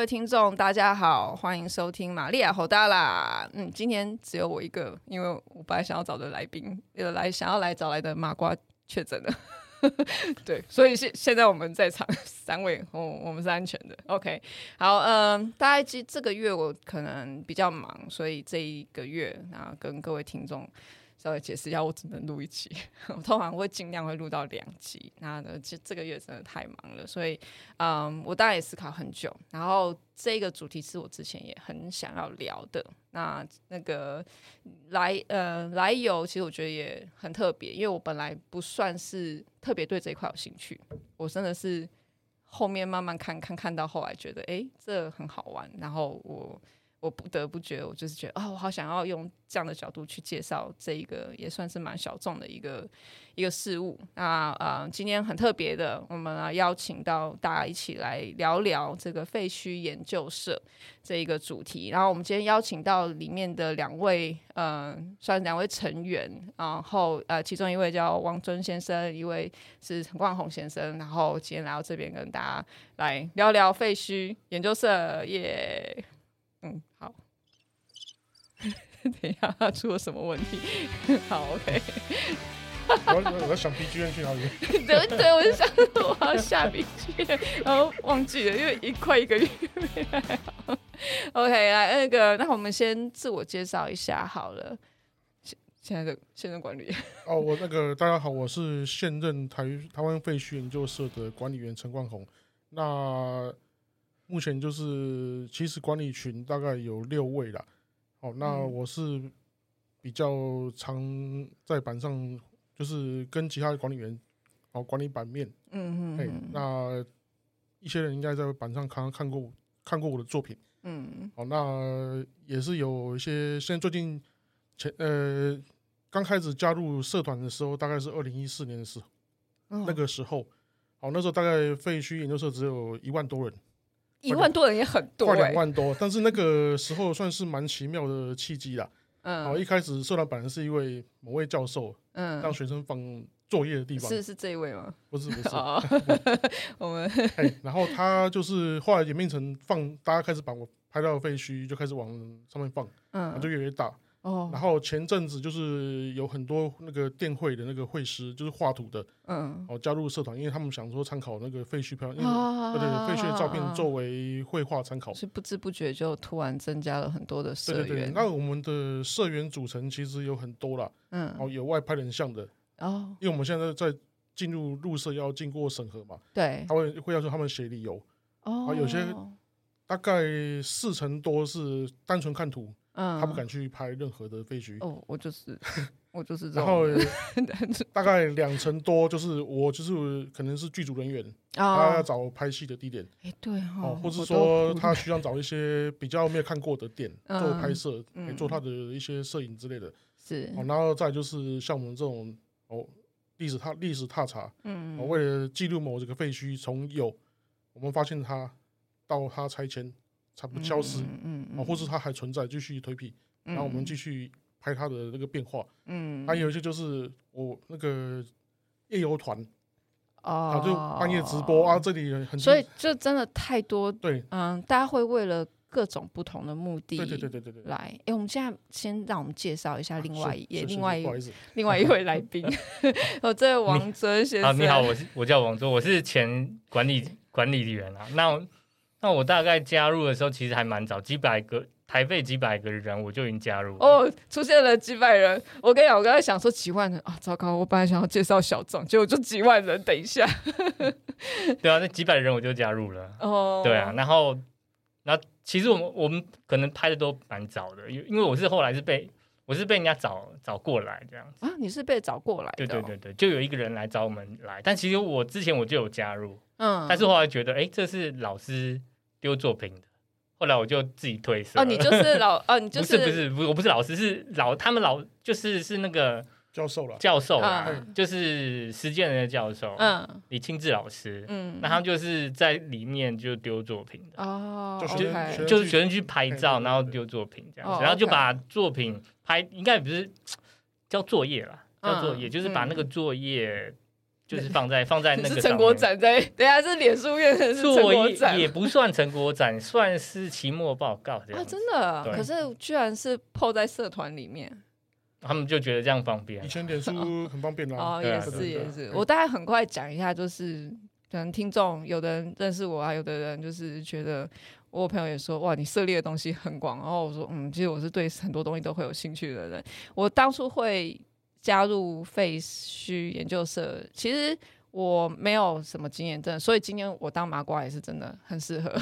位听众，大家好，欢迎收听玛利亚侯大啦。嗯，今天只有我一个，因为我本来想要找的来宾，有来想要来找来的麻瓜确诊了。对，所以现现在我们在场三位，我、我们是安全的。OK，好，嗯、大概这这个月我可能比较忙，所以这一个月啊，跟各位听众。稍微解释一下，我只能录一集，我通常会尽量会录到两集。那呢，这这个月真的太忙了，所以，嗯，我当然也思考很久。然后这个主题是我之前也很想要聊的。那那个来呃来由，其实我觉得也很特别，因为我本来不算是特别对这一块有兴趣，我真的是后面慢慢看看看到后来觉得，哎，这很好玩，然后我。我不得不觉得，我就是觉得、哦，我好想要用这样的角度去介绍这一个也算是蛮小众的一个一个事物。那啊、今天很特别的，我们啊邀请到大家一起来聊聊这个废墟研究社这一个主题。然后我们今天邀请到里面的两位，嗯、呃，算两位成员，然后呃，其中一位叫王尊先生，一位是陈冠宏先生。然后今天来到这边跟大家来聊聊废墟研究社，耶、等一下，他出了什么问题？好，OK。我我在想 BGM 去哪里？对对，我就想我要下 BGM，然后忘记了，因为一快一个月没来。OK，来那个，那我们先自我介绍一下好了。现现在的现任管理。哦，我那个大家好，我是现任台台湾废墟研究社的管理员陈冠宏。那目前就是，其实管理群大概有六位啦。哦，那我是比较常在板上，就是跟其他的管理员哦管理版面。嗯嗯。那一些人应该在板上看看过看过我的作品。嗯。哦，那也是有一些，现在最近前呃刚开始加入社团的时候，大概是二零一四年的时候，那个时候，哦，那时候大概废墟研究社只有一万多人。一万多人也很多，欸，快两万多，但是那个时候算是蛮奇妙的契机啦。嗯，好，一开始社团本来是一位某位教授，嗯，让学生放作业的地方，是是这一位吗？不是不是，哦、我们，然后他就是后来演变成放，大家开始把我拍到的废墟就开始往上面放，嗯，就越来越大。哦，然后前阵子就是有很多那个电绘的那个绘师，就是画图的，嗯，哦，加入社团，因为他们想说参考那个废墟漂，因为对对废墟的照片作为绘画参考，是不知不觉就突然增加了很多的社员。对对对，那我们的社员组成其实有很多啦，嗯，哦，有外拍人像的，哦，因为我们现在在进入入社要经过审核嘛，对，他会会要求他们写理由，哦，有些大概四成多是单纯看图。嗯，他不敢去拍任何的废墟。哦，我就是，我就是这样。然后 大概两成多就是我，就是可能是剧组人员，哦、他要找拍戏的地点。哎，对哦，或者说他需要找一些比较没有看过的店 做拍摄，嗯、做他的一些摄影之类的。是哦，然后再就是像我们这种哦，历史踏历史踏查，嗯，为了记录某这个废墟从有我们发现它到它拆迁。它不消失，嗯嗯，或是它还存在，继续推皮，然后我们继续拍它的那个变化，嗯，还有一些就是我那个夜游团，哦，就半夜直播啊，这里很，所以就真的太多，对，嗯，大家会为了各种不同的目的，对对对对对来，哎，我们现在先让我们介绍一下另外也另外一另外一位来宾，哦，这位王哲先生，你好，我是我叫王哲，我是前管理管理员啊，那。那我大概加入的时候，其实还蛮早，几百个台北几百个人，我就已经加入。哦，出现了几百人。我跟你讲，我刚才想说几万人啊，糟糕！我本来想要介绍小众，结果就几万人。等一下，对啊，那几百人我就加入了。哦，对啊，然后，那其实我们我们可能拍的都蛮早的，因因为我是后来是被我是被人家找找过来这样子啊，你是被找过来的？对对对对，就有一个人来找我们来，但其实我之前我就有加入，嗯，但是后来觉得，哎，这是老师。丢作品的，后来我就自己退社。哦，你就是 老，哦，你就是不是不是不，我不是老师，是老他们老就是是那个教授了，教授啦，就是实践人的教授，嗯，李清志老师，嗯，那他们就是在里面就丢作品的，哦，就是就是学生去拍照，然后丢作品这样子，然后就把作品拍，应该不是叫作业啦，叫作业，就是把那个作业就是放在放在那个成果展在，等下是脸书院的是成果展，也不算成果展，算是期末报告这样。啊，真的？可是居然是 po 在社团里面，他们就觉得这样方便。以前脸书很方便啦。哦，也是也是。我大概很快讲一下，就是可能听众有的人认识我啊，有的人就是觉得我朋友也说哇，你涉猎的东西很广。然后我说嗯，其实我是对很多东西都会有兴趣的人。我当初会。加入废墟研究社，其实我没有什么经验，真的，所以今天我当麻瓜也是真的很适合。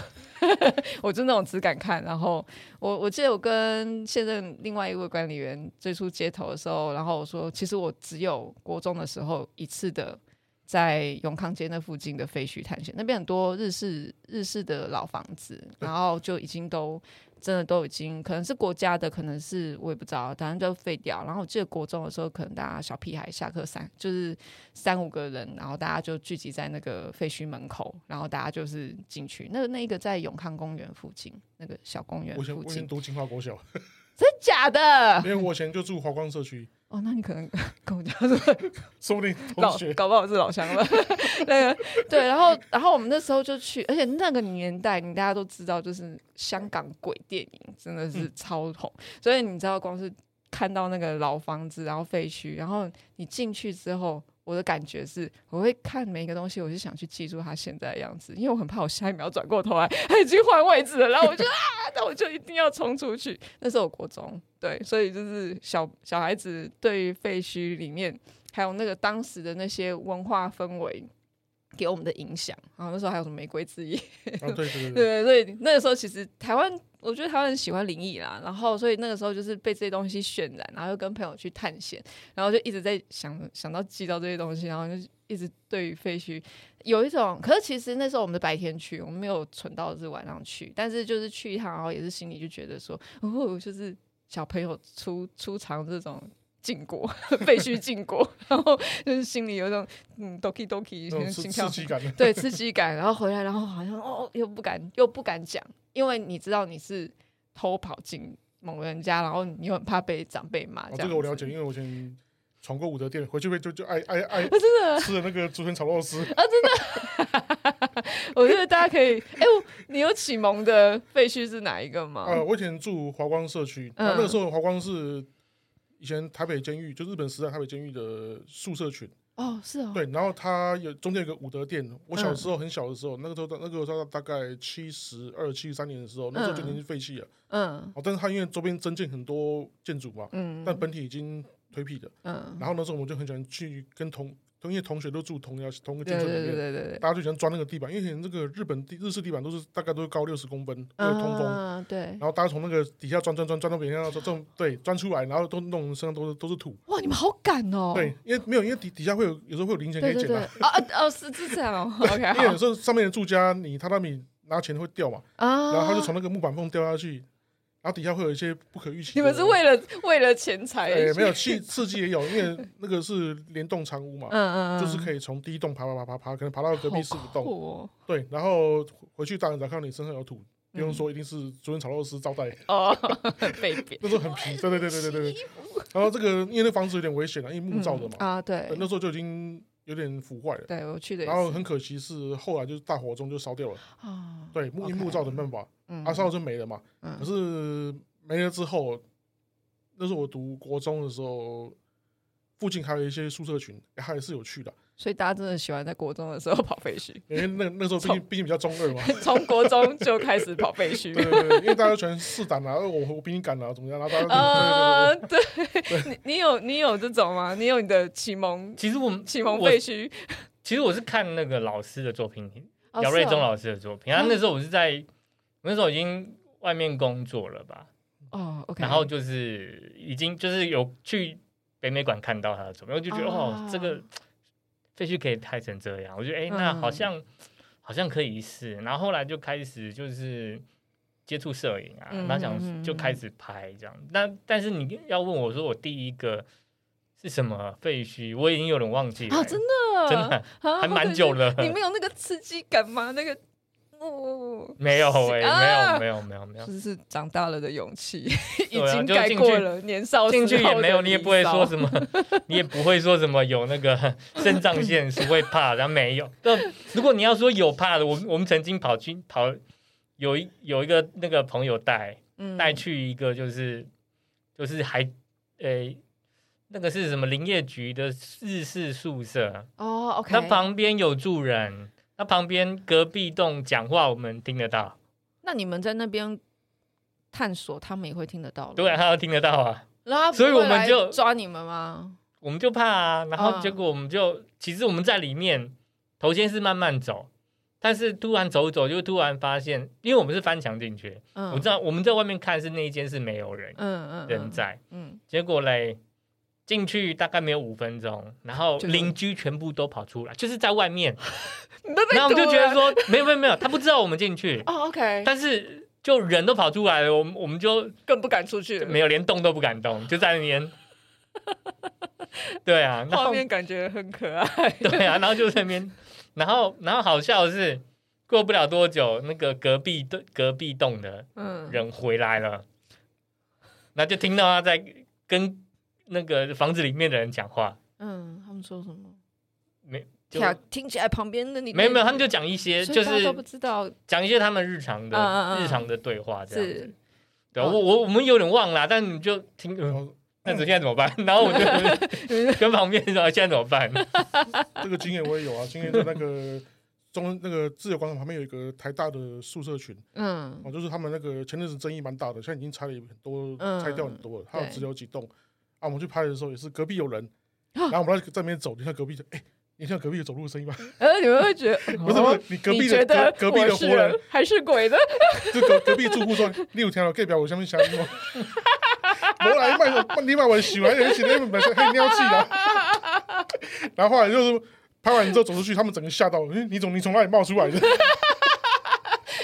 我就那种只敢看，然后我我记得我跟现任另外一位管理员最初接头的时候，然后我说，其实我只有国中的时候一次的在永康街那附近的废墟探险，那边很多日式日式的老房子，然后就已经都。真的都已经可能是国家的，可能是我也不知道，反正就废掉。然后我记得国中的时候，可能大家小屁孩下课三就是三五个人，然后大家就聚集在那个废墟门口，然后大家就是进去。那个那个在永康公园附近那个小公园附近。我以前读清华国小，真假的？因为我以前就住华光社区。哦，那你可能跟我讲说，说不定搞搞不好是老乡了。那个对，然后然后我们那时候就去，而且那个年代，你大家都知道，就是香港鬼电影真的是超红，嗯、所以你知道，光是看到那个老房子，然后废墟，然后你进去之后。我的感觉是，我会看每一个东西，我就想去记住它现在的样子，因为我很怕我下一秒转过头来，它已经换位置了，然后我就啊，那我就一定要冲出去。那是我国中，对，所以就是小小孩子对于废墟里面，还有那个当时的那些文化氛围。给我们的影响，然后那时候还有什么玫瑰之夜，哦、对对对，对，所以那个时候其实台湾，我觉得他很喜欢灵异啦，然后所以那个时候就是被这些东西渲染，然后又跟朋友去探险，然后就一直在想想到记到这些东西，然后就一直对于废墟有一种，可是其实那时候我们的白天去，我们没有存到是晚上去，但是就是去一趟，然后也是心里就觉得说，哦，就是小朋友出出场这种。禁果 废墟禁果，然后就是心里有一种嗯 doki doki 心跳，刺激感，对刺激感，然后回来，然后好像哦又不敢又不敢讲，因为你知道你是偷跑进某人家，然后你又很怕被长辈骂。这个我了解，因为我以前闯过武德殿，回去会就就爱爱爱，真的吃了那个竹笋炒肉丝啊，真的。我觉得大家可以，哎，你有启蒙的废墟是哪一个吗？呃，我以前住华光社区，那个时候华光是。以前台北监狱就日本时代台北监狱的宿舍群哦，是哦，对，然后它有中间有个武德殿。我小时候很小的时候，那个时候那个时候大概七十二、七十三年的时候，那时候就已经废弃了。嗯，哦，但是它因为周边增建很多建筑嘛，嗯，但本体已经颓圮了。嗯，然后那时候我们就很喜欢去跟同。同学同学都住同一条同一个建筑里面，对对对对对，大家就喜欢钻那个地板，因为这个日本地日式地板都是大概都是高六十公分，会通风，啊，对。然后大家从那个底下钻钻钻钻到别人家这种对钻出来，然后都弄身上都是都是土。哇，你们好敢哦！对，因为没有，因为底底下会有有时候会有零钱可以捡的。啊啊哦，是是这样哦。OK，因为有时候上面的住家，你榻榻米拿钱会掉嘛，啊，然后他就从那个木板缝掉下去。然后底下会有一些不可预期。你们是为了为了钱财？哎，没有刺刺激也有，因为那个是联动长屋嘛，嗯嗯就是可以从第一栋爬爬爬爬爬，可能爬到隔壁四五栋。哦、对，然后回去大人才看到你身上有土，不用说一定是竹笋炒肉丝招待。哦，被贬。那时候很皮，对对对对对对。然后这个因为那房子有点危险了，因为木造的嘛。啊，对。那时候就已经。有点腐坏了，对，我去的。然后很可惜是后来就是大火中就烧掉了。啊，对，木因木造的办法，嗯，啊烧了就没了嘛。可是没了之后，那是我读国中的时候，附近还有一些宿舍群，还是有去的。所以大家真的喜欢在国中的时候跑废墟，因为那那时候毕竟毕竟比较中二嘛，从国中就开始跑废墟。对对对，因为大家全试胆啊，我我比你敢啊，怎么样？然后大家呃，对，你你有你有这种吗？你有你的启蒙？其实我们启蒙废墟，其实我是看那个老师的作品，姚瑞忠老师的作品。然后那时候我是在那时候已经外面工作了吧？哦。然后就是已经就是有去北美馆看到他的作品，我就觉得哦，这个。废墟可以拍成这样，我觉得哎、欸，那好像、嗯、好像可以一试。然后后来就开始就是接触摄影啊，然后想就开始拍这样。那、嗯、但是你要问我说我第一个是什么废墟，我已经有点忘记了。啊，真的，真的还蛮久了。你没有那个刺激感吗？那个不，没有哎，没有没有没有没有，这是长大了的勇气，已经盖过了年少进去也没有，你也不会说什么，你也不会说什么有那个 肾上腺是会怕，然后没有。如果你要说有怕的，我我们曾经跑去跑，有一有一个那个朋友带带去一个就是就是还诶。那个是什么林业局的日式宿舍哦，OK，它旁边有住人，它旁边隔壁栋讲话我们听得到。那你们在那边探索，他们也会听得到。对啊，他要听得到啊。所以我们就抓你们吗？我们就怕啊。然后结果我们就，其实我们在里面头先是慢慢走，但是突然走走就突然发现，因为我们是翻墙进去，嗯，我知道我们在外面看是那一间是没有人，嗯嗯，人在，嗯，结果嘞。进去大概没有五分钟，然后邻居全部都跑出来，就是在外面。然后我们就觉得说，没有没有没有，他不知道我们进去。哦，OK。但是就人都跑出来了，我们我们就更不敢出去，没有连动都不敢动，就在那边。对啊，画面感觉很可爱。对啊，然后就在那边，然后然后好笑的是，过不了多久，那个隔壁的隔壁栋的人回来了，那、嗯、就听到他在跟。那个房子里面的人讲话，嗯，他们说什么？没，听起来旁边的你没有没有，他们就讲一些，就是都不知道讲一些他们日常的日常的对话这样子。对，我我我们有点忘了，但你就听，那现在怎么办？然后我就 跟旁边说现在怎么办？这个经验我也有啊，经验在那个中那个自由广场旁边有一个台大的宿舍群，嗯，哦，就是他们那个前阵子争议蛮大的，现在已经拆了很多，拆掉很多了，还有只有几栋。啊，我们去拍的时候也是隔壁有人，然后我们在那边走，你看隔壁就，哎，你像隔壁走路的声音吗？呃，你们会觉得不是不是，你隔壁的隔隔壁的活人还是鬼的？就隔隔壁住户说，你有听到隔壁我下面响吗？我来卖，你买我洗完人洗的本身很尿气的。然后后来就是拍完之后走出去，他们整个吓到，哎，你从你从哪里冒出来的？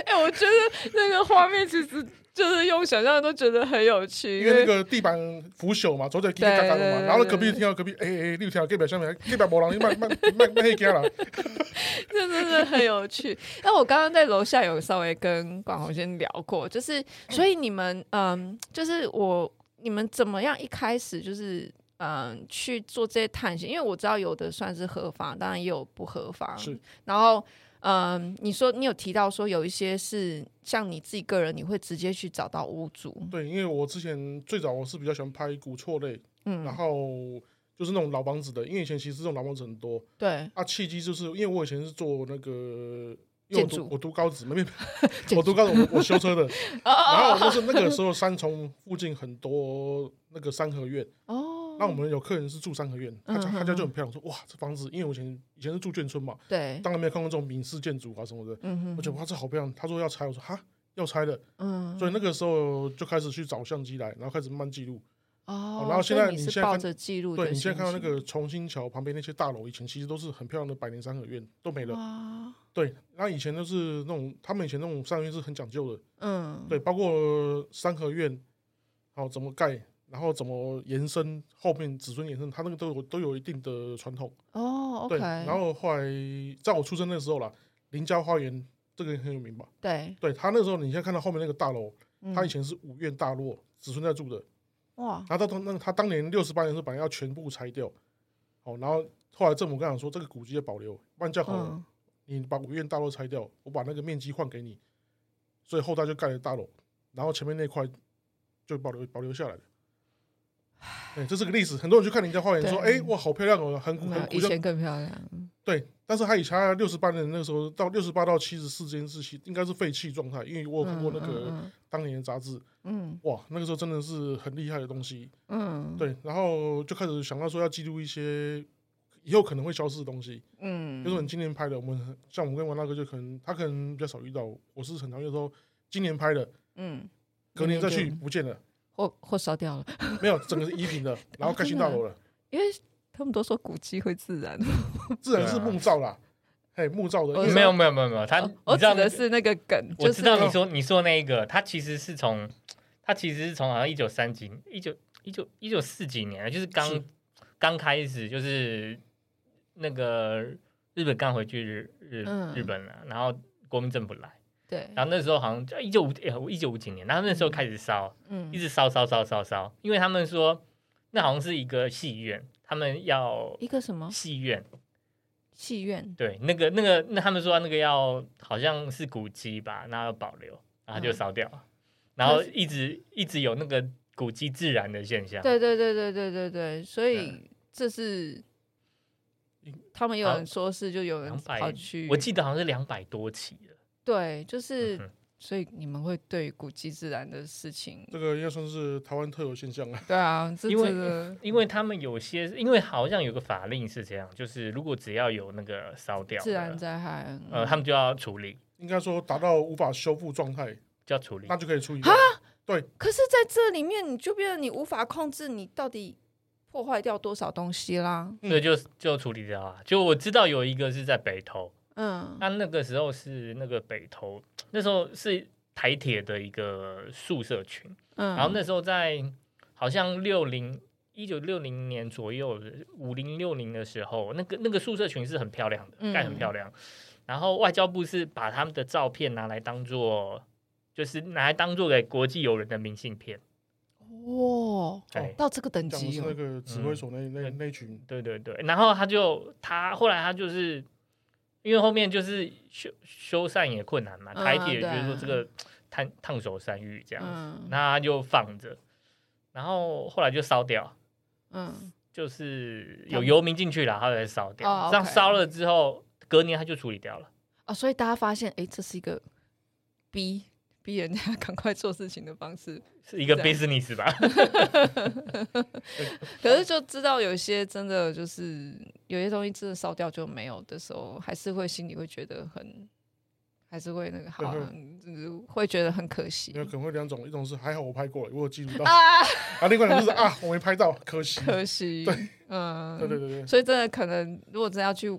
哎，我觉得那个画面其实。就是用想象都觉得很有趣，因为那个地板腐朽嘛，走起来嘎嘎嘎的嘛，然后隔壁听到隔壁，哎哎，你有听到隔壁下面，隔壁无人，你慢慢慢慢黑家了，真的是很有趣。那我刚刚在楼下有稍微跟广弘先聊过，就是所以你们嗯，就是我你们怎么样一开始就是嗯去做这些探险？因为我知道有的算是合法，当然也有不合法，是，然后。嗯，你说你有提到说有一些是像你自己个人，你会直接去找到屋主。对，因为我之前最早我是比较喜欢拍古厝类，嗯，然后就是那种老房子的，因为以前其实这种老房子很多。对。啊，契机就是因为我以前是做那个，因为我读我读高职，没没，我读高职我我修车的，然后就是那个时候三重附近很多那个三合院。哦。那我们有客人是住三合院，他家他家就很漂亮，说哇这房子，因为我以前以前是住眷村嘛，对，当然没有看过这种闽式建筑啊什么的，嗯我觉得哇这好漂亮，他说要拆，我说哈要拆的，嗯，所以那个时候就开始去找相机来，然后开始慢慢记录，哦，然后现在你现在看，对你现在看到那个重新桥旁边那些大楼，以前其实都是很漂亮的百年三合院，都没了，对，那以前都是那种他们以前那种三合院是很讲究的，嗯，对，包括三合院，好怎么盖。然后怎么延伸后面子孙延伸，他那个都有都有一定的传统哦。Oh. 对，然后后来在我出生那时候啦，林家花园这个很有名吧？对，对他那时候，你现在看到后面那个大楼，嗯、他以前是五院大落，子孙在住的。哇！然后他那他当年六十八年的时候，本来要全部拆掉，哦，然后后来政府跟他说，这个古迹要保留，万家好了，嗯、你把五院大楼拆掉，我把那个面积换给你，所以后代就盖了大楼，然后前面那块就保留保留下来了。哎，这是个例子，很多人去看林家花园，说：“哎，哇，好漂亮哦，很古，很古。”以前更漂亮。对，但是他以前六十八年那个时候，到六十八到七十四这件事情，应该是废弃状态，因为我有看过那个当年的杂志。嗯，哇，那个时候真的是很厉害的东西。嗯，对，然后就开始想到说要记录一些以后可能会消失的东西。嗯，比如说你今年拍的，我们像我们跟王大哥就可能他可能比较少遇到，我是很常遇到说今年拍的，嗯，隔年再去不见了。或或烧掉了，没有，整个是一平的，然后盖新大楼了。因为他们都说古迹会自燃，自燃是木造啦，嘿，木造的。没有没有没有没有，他我指的是那个梗，我知道你说你说那一个，他其实是从他其实是从好像一九三几一九一九一九四几年，就是刚刚开始，就是那个日本刚回去日日日本了，然后国民政府来，对。然后那时候好像就一九五哎，一九五几年，然后那时候开始烧，嗯，一直烧烧烧烧烧，因为他们说那好像是一个戏院，他们要一个什么戏院？戏院？对，那个那个那他们说那个要好像是古迹吧，然后要保留，然后就烧掉然后一直一直有那个古迹自燃的现象。对对对对对对对，所以这是。他们有人说是，就有人跑去，我记得好像是两百多起的。对，就是，所以你们会对古迹自然的事情，这个应该算是台湾特有现象了。对啊，因为因为他们有些，因为好像有个法令是这样，就是如果只要有那个烧掉，自然灾害，呃，他们就要处理。应该说达到无法修复状态就要处理，那就可以处理啊。对，可是在这里面，你就变得你无法控制，你到底。破坏掉多少东西啦？所以就就处理掉啊。就我知道有一个是在北投，嗯，那那个时候是那个北投，那时候是台铁的一个宿舍群，嗯，然后那时候在好像六零一九六零年左右，五零六零的时候，那个那个宿舍群是很漂亮的，盖很漂亮。嗯，然后外交部是把他们的照片拿来当做，就是拿来当做给国际友人的明信片。哇，到这个等级，是那个指挥所那那那群，对对对，然后他就他后来他就是因为后面就是修修缮也困难嘛，台铁觉得说这个烫烫手山芋这样子，那他就放着，然后后来就烧掉，嗯，就是有游民进去了，他才烧掉，这样烧了之后，隔年他就处理掉了，哦，所以大家发现，哎，这是一个逼。逼人家 赶快做事情的方式是一个 business 吧？可是就知道有些真的就是有些东西真的烧掉就没有的时候，还是会心里会觉得很，还是会那个好，就是会觉得很可惜。有可能会两种，一种是还好我拍过了，我有记录到啊，啊，另外一种就是啊我没拍到，可惜，可惜。对，嗯，对对对对，所以真的可能如果真的要去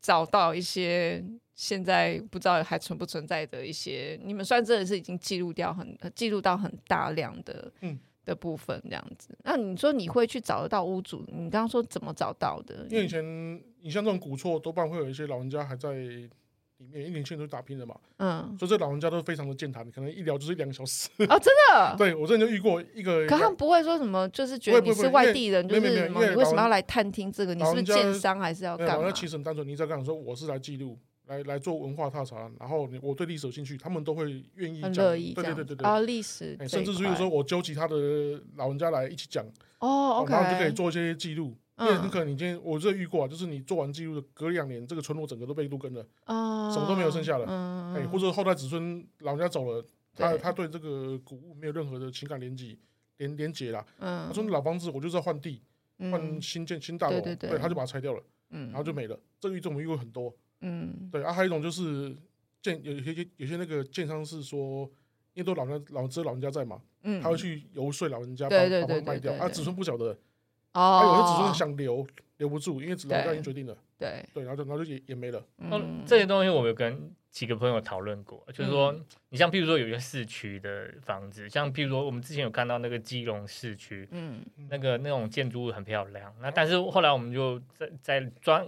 找到一些。现在不知道还存不存在的一些，你们算真的是已经记录掉很记录到很大量的嗯的部分这样子。那你说你会去找得到屋主？你刚刚说怎么找到的？因为以前你像这种古厝，多半会有一些老人家还在里面，一年轻人都打拼的嘛。嗯，所以这老人家都非常的健谈，可能一聊就是两个小时啊，真的。对我之前就遇过一个，可他们不会说什么，就是觉得你是外地人，就是你为什么要来探听这个？你是不是建商还是要干嘛？其实很单纯，你在跟我说我是来记录。来来做文化踏查，然后我对历史有兴趣，他们都会愿意讲，对对对对对啊，历史，甚至就是说我揪其他的老人家来一起讲哦，OK，然后就可以做一些记录，因为很可能你今天我这遇过啊，就是你做完记录的隔两年，这个村落整个都被都根了，啊，什么都没有剩下了，哎，或者后代子孙老人家走了，他他对这个古物没有任何的情感连接连连接啦，嗯，他说老房子我就是要换地，换新建新大楼，对他就把它拆掉了，嗯，然后就没了，这个遇这种遇过很多。嗯，对啊，还有一种就是建有些有些那个建商是说，因为都老人老只有老人家在嘛，嗯，他会去游说老人家把把房卖掉，啊，子孙不晓得，哦，有些子孙想留留不住，因为老人家已经决定了，对对，然后就然后就也也没了。嗯，这些东西我有跟几个朋友讨论过，就是说，你像譬如说有一个市区的房子，像譬如说我们之前有看到那个基隆市区，嗯，那个那种建筑物很漂亮，那但是后来我们就在在装。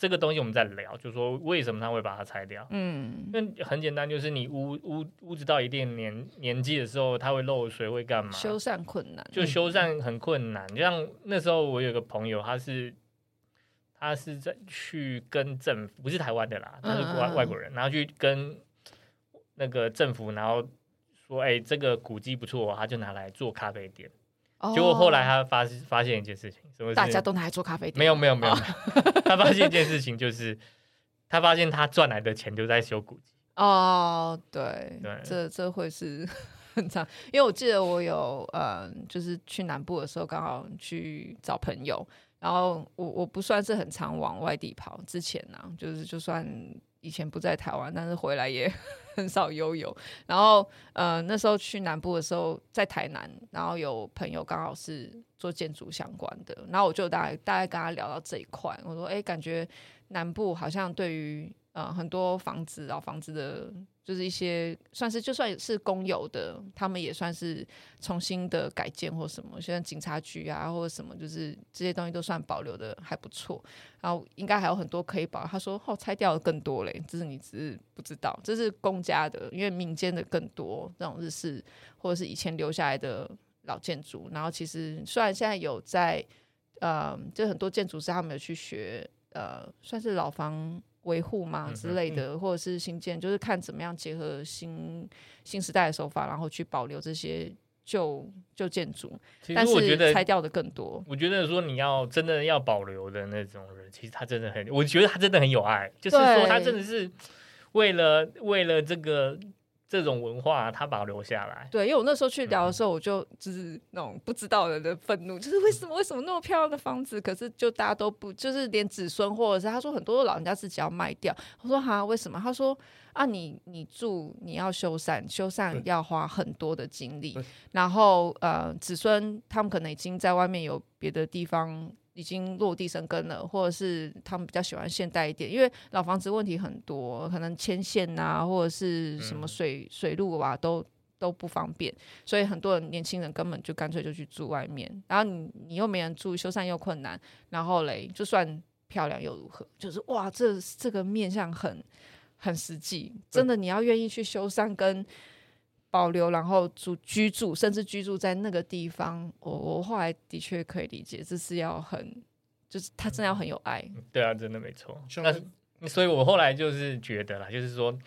这个东西我们在聊，就是说为什么他会把它拆掉？嗯，因为很简单，就是你屋屋屋子到一定年年纪的时候，它会漏水，会干嘛？修缮困难，就修缮很困难。就像那时候我有个朋友，他是他是在去跟政府，不是台湾的啦，他是国外外国人，然后去跟那个政府，然后说，哎，这个古迹不错，他就拿来做咖啡店。结果后来他发发现一件事情，什么？大家都拿来做咖啡店？没有没有没有，他发现一件事情，就是他发现他赚来的钱都在修古迹。哦，对对，这这会是 很长，因为我记得我有嗯，就是去南部的时候，刚好去找朋友，然后我我不算是很常往外地跑，之前呢，就是就算。以前不在台湾，但是回来也 很少悠游。然后，呃，那时候去南部的时候，在台南，然后有朋友刚好是做建筑相关的，然后我就大概大概跟他聊到这一块。我说，哎，感觉南部好像对于呃很多房子老房子的。就是一些算是就算是公有的，他们也算是重新的改建或什么，现在警察局啊或者什么，就是这些东西都算保留的还不错。然后应该还有很多可以保。他说哦，拆掉的更多嘞，这是你只是不知道，这是公家的，因为民间的更多这种日式或者是以前留下来的老建筑。然后其实虽然现在有在呃，就很多建筑师他们有去学呃，算是老房。维护嘛之类的，或者是新建，就是看怎么样结合新新时代的手法，然后去保留这些旧旧建筑。其实我觉得拆掉的更多。我觉得说你要真的要保留的那种人，其实他真的很，我觉得他真的很有爱，就是说他真的是为了为了这个。这种文化，它保留下来。对，因为我那时候去聊的时候，我就就是那种不知道人的愤怒，就是为什么为什么那么漂亮的房子，可是就大家都不，就是连子孙或者是他说很多老人家自己要卖掉。我说哈，为什么？他说啊，你你住你要修缮，修缮要花很多的精力，然后呃，子孙他们可能已经在外面有别的地方。已经落地生根了，或者是他们比较喜欢现代一点，因为老房子问题很多，可能牵线啊，或者是什么水水路啊，都都不方便，所以很多人年轻人根本就干脆就去住外面，然后你你又没人住，修缮又困难，然后嘞，就算漂亮又如何？就是哇，这这个面向很很实际，真的你要愿意去修缮跟。保留，然后住居住，甚至居住在那个地方，我我后来的确可以理解，这是要很，就是他真的要很有爱。对啊，真的没错。那所以，我后来就是觉得啦，就是说，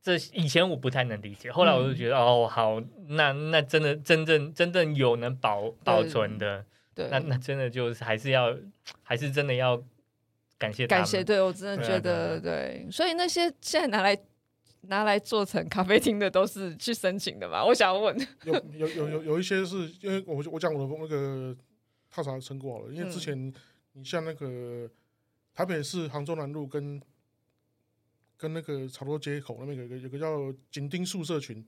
这以前我不太能理解，后来我就觉得，嗯、哦，好，那那真的真正真正有能保保存的，对，那那真的就是还是要，还是真的要感谢感谢。对，我真的觉得对，啊对，对，所以那些现在拿来。拿来做成咖啡厅的都是去申请的吧？我想问。有有有有有一些是因为我我讲我的那个踏查成果好了，因为之前你像那个台北市杭州南路跟跟那个潮州街口那边有个有个叫紧盯宿舍群。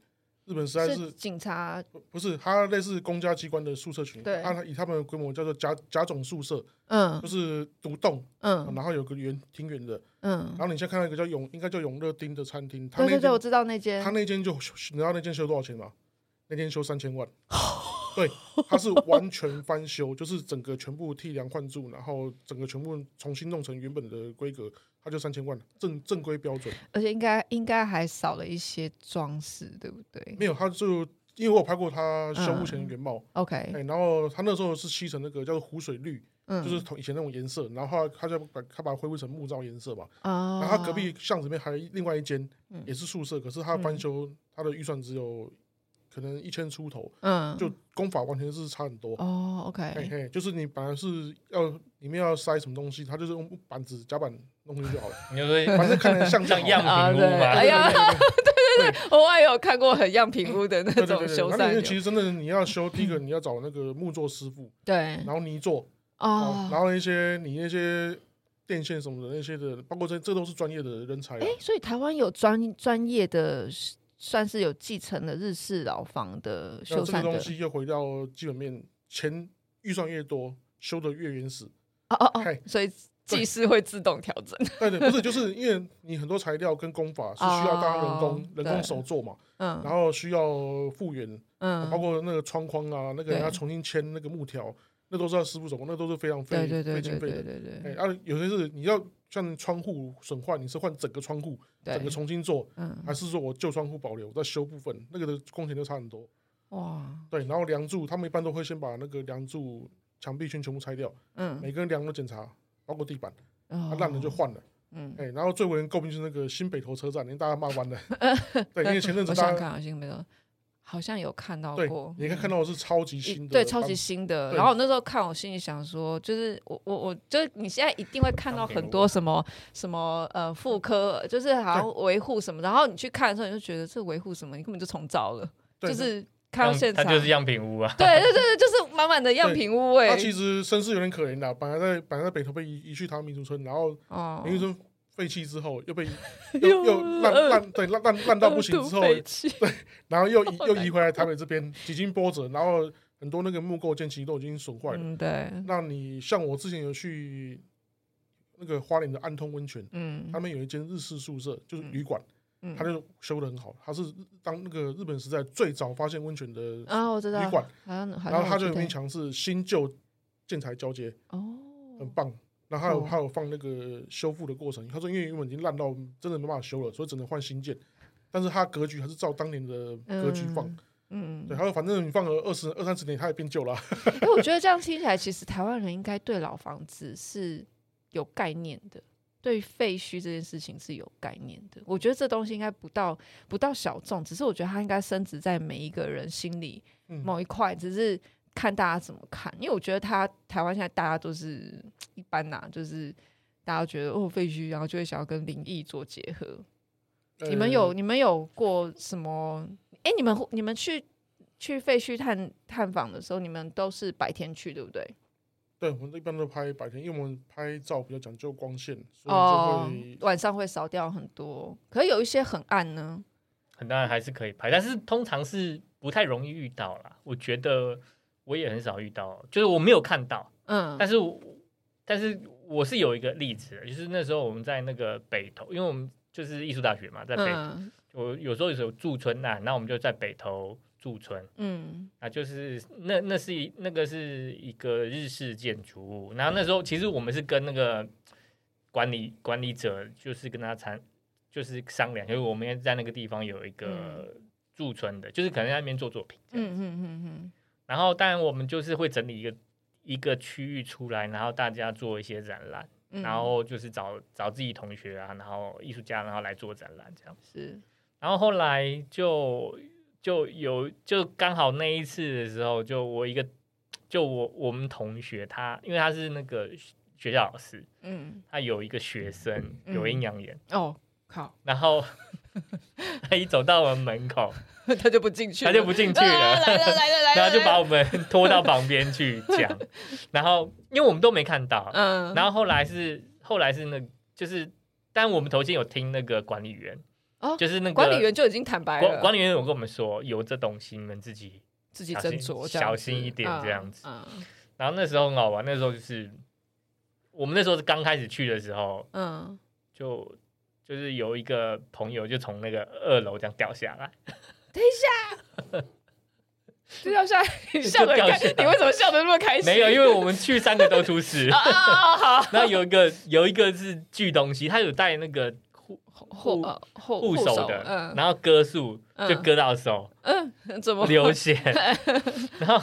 日本实在是，是警察，不是，它类似公家机关的宿舍群，对，它以他们的规模叫做甲甲种宿舍，嗯，就是独栋，嗯，然后有个园挺远的，嗯，然后你现在看到一个叫永，应该叫永乐町的餐厅，对对对，我知道那间，他那间就你知道那间修多少钱吗？那间修三千万。对，它是完全翻修，就是整个全部替梁换柱，然后整个全部重新弄成原本的规格，它就三千万了，正正规标准。而且应该应该还少了一些装饰，对不对？没有，它就因为我有拍过它修复前的原貌。OK，哎，然后它那时候是漆成那个叫做湖水绿，嗯，就是同以前那种颜色，然后他就把他把它恢复成木造颜色吧。啊，然后他隔壁巷子里面还有另外一间，也是宿舍，可是他翻修，他的预算只有。可能一千出头，嗯，就功法完全是差很多哦。OK，嘿嘿，就是你本来是要里面要塞什么东西，他就是用板子夹板弄进去就好了。你说，反正看着像像样品屋嘛。哎呀，对对对，我也有看过很样品屋的那种修缮。那其实真的你要修，第一个你要找那个木作师傅，对，然后泥作哦，然后那些你那些电线什么的那些的，包括这这都是专业的人才。哎，所以台湾有专专业的。算是有继承了日式老房的修缮的。这个东西又回到基本面，钱预算越多，修的越原始。哦哦哦，所以技师会自动调整。对对，不是，就是因为你很多材料跟工法是需要大家人工人工手做嘛，嗯，然后需要复原，嗯，包括那个窗框啊，那个人要重新签那个木条，那都是要师傅手工，那都是非常费费经费的。对对对。哎，啊，有些是你要。像窗户损坏，你是换整个窗户，整个重新做，嗯，还是说我旧窗户保留，再修部分，那个的工钱就差很多。哇，对，然后梁柱，他们一般都会先把那个梁柱、墙壁圈全部拆掉，嗯，每根梁都检查，包括地板，啊，烂了就换了，嗯，哎，然后最为人诟病就是那个新北投车站，连大家骂完了，对，因为前阵子大家新北投。好像有看到过，你看看到的是超级新的，对，超级新的。然后我那时候看，我心里想说，就是我我我，就是你现在一定会看到很多什么什么呃妇科，就是好像维护什么。然后你去看的时候，你就觉得这维护什么？你根本就重造了，就是看到现场，它就是样品屋啊。对对对对，就是满满的样品屋哎。他其实身世有点可怜的，本来在本来在北投被移移去台湾民族村，然后民族村。废弃之后又被 又又烂烂对烂烂烂到不行之后对，然后又移 又移回来台北这边几经波折，然后很多那个木构件其实都已经损坏了。嗯，对。那你像我之前有去，那个花莲的安通温泉，嗯，他们有一间日式宿舍，就是旅馆，嗯，他就修的很好，他是当那个日本时代最早发现温泉的啊，我知道。旅馆，然后他就有面墙是新旧建材交接，哦，很棒。然后还有还有放那个修复的过程，他说因为因为已经烂到真的没办法修了，所以只能换新建，但是他格局还是照当年的格局放。嗯，对，他说反正你放了二十二三十年，它也变旧了。因为，我觉得这样听起来，其实台湾人应该对老房子是有概念的，对废墟这件事情是有概念的。我觉得这东西应该不到不到小众，只是我觉得它应该升值在每一个人心里某一块，只是看大家怎么看。因为我觉得他台湾现在大家都是一般呐、啊，就是大家觉得哦废墟，然后就会想要跟灵异做结合。你们有你们有过什么？哎，你们你们去去废墟探探访的时候，你们都是白天去，对不对？对，我们一般都拍白天，因为我们拍照比较讲究光线，所以就会哦，晚上会少掉很多。可是有一些很暗呢，很暗还是可以拍，但是通常是不太容易遇到啦。我觉得我也很少遇到，就是我没有看到，嗯，但是但是我是有一个例子，就是那时候我们在那个北投，因为我们就是艺术大学嘛，在北投。嗯。我有时候有时候驻村啊，那我们就在北投驻村，嗯，啊，就是那那是一那个是一个日式建筑物，然后那时候其实我们是跟那个管理管理者，就是跟他谈，就是商量，因为我们在那个地方有一个驻村的，就是可能在那边做作品，嗯嗯嗯嗯，然后当然我们就是会整理一个一个区域出来，然后大家做一些展览，然后就是找找自己同学啊，然后艺术家，然后来做展览这样。是。然后后来就就有就刚好那一次的时候，就我一个就我我们同学他，因为他是那个学校老师，嗯，他有一个学生有阴阳眼，哦靠，然后 他一走到我们门口，他就不进去，他就不进去了，来了来了来了，然后就把我们拖到旁边去讲，然后因为我们都没看到，嗯，然后后来是后来是那就是，但我们头先有听那个管理员。哦，就是那个管理员就已经坦白了。管理员有跟我们说，有这东西，你们自己自己斟酌，小心一点这样子。然后那时候很好玩，那时候就是我们那时候是刚开始去的时候，嗯，就就是有一个朋友就从那个二楼这样掉下来。等一下，就掉下来，你笑得开，你为什么笑得那么开心？没有，因为我们去三个都出事。啊，好。然后有一个有一个是锯东西，他有带那个。护护护手的，嗯、然后割树就割到手，嗯，怎么流血？然后，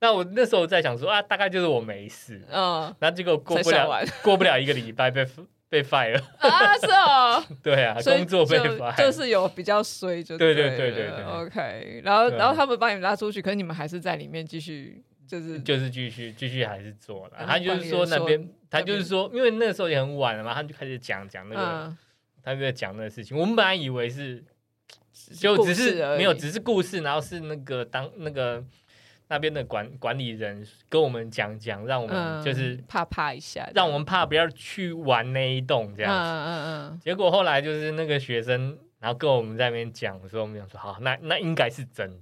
那我那时候在想说啊，大概就是我没事，嗯，然后结果过不了过不了一个礼拜被被 fire 了。啊，是哦，对啊，工作被 fire 就是有比较衰，就对对对对对，OK，然后然后他们把你们拉出去，可是你们还是在里面继续，就是就是继续继续还是做了，他就是说那边他就是说，因为那个时候也很晚了嘛，他就开始讲讲那个。他在讲那个事情，我们本来以为是就只是没有，只是故事，然后是那个当那个那边的管管理人跟我们讲讲，让我们就是怕怕一下，让我们怕不要去玩那一栋这样子。嗯嗯嗯。结果后来就是那个学生，然后跟我们在那边讲的时候，我们想说好，那那应该是真的。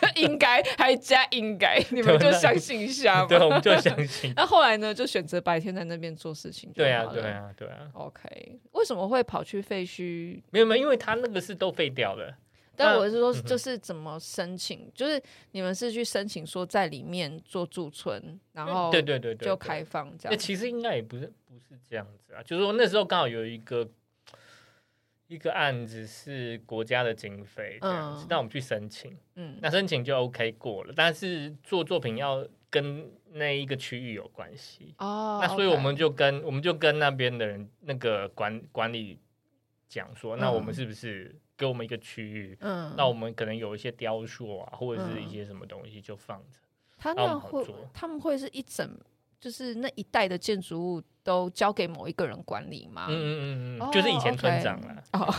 应该还加应该，你们就相信一下 对，我们就相信。那后来呢？就选择白天在那边做事情。对啊，对啊，对啊。OK，为什么会跑去废墟？没有没有，因为他那个是都废掉的。但我是说，就是怎么申请？嗯、就是你们是去申请说在里面做驻村，然后对对对对，就开放这样。其实应该也不是不是这样子啊，就是说那时候刚好有一个。一个案子是国家的经费，这样子，那我们去申请，嗯，那申请就 OK 过了，但是做作品要跟那一个区域有关系哦，那所以我们就跟我们就跟那边的人那个管管理讲说，那我们是不是给我们一个区域，嗯，那我们可能有一些雕塑啊，或者是一些什么东西就放着，他那会他们会是一整。就是那一带的建筑物都交给某一个人管理吗？嗯嗯嗯嗯，就是以前村长了。哦，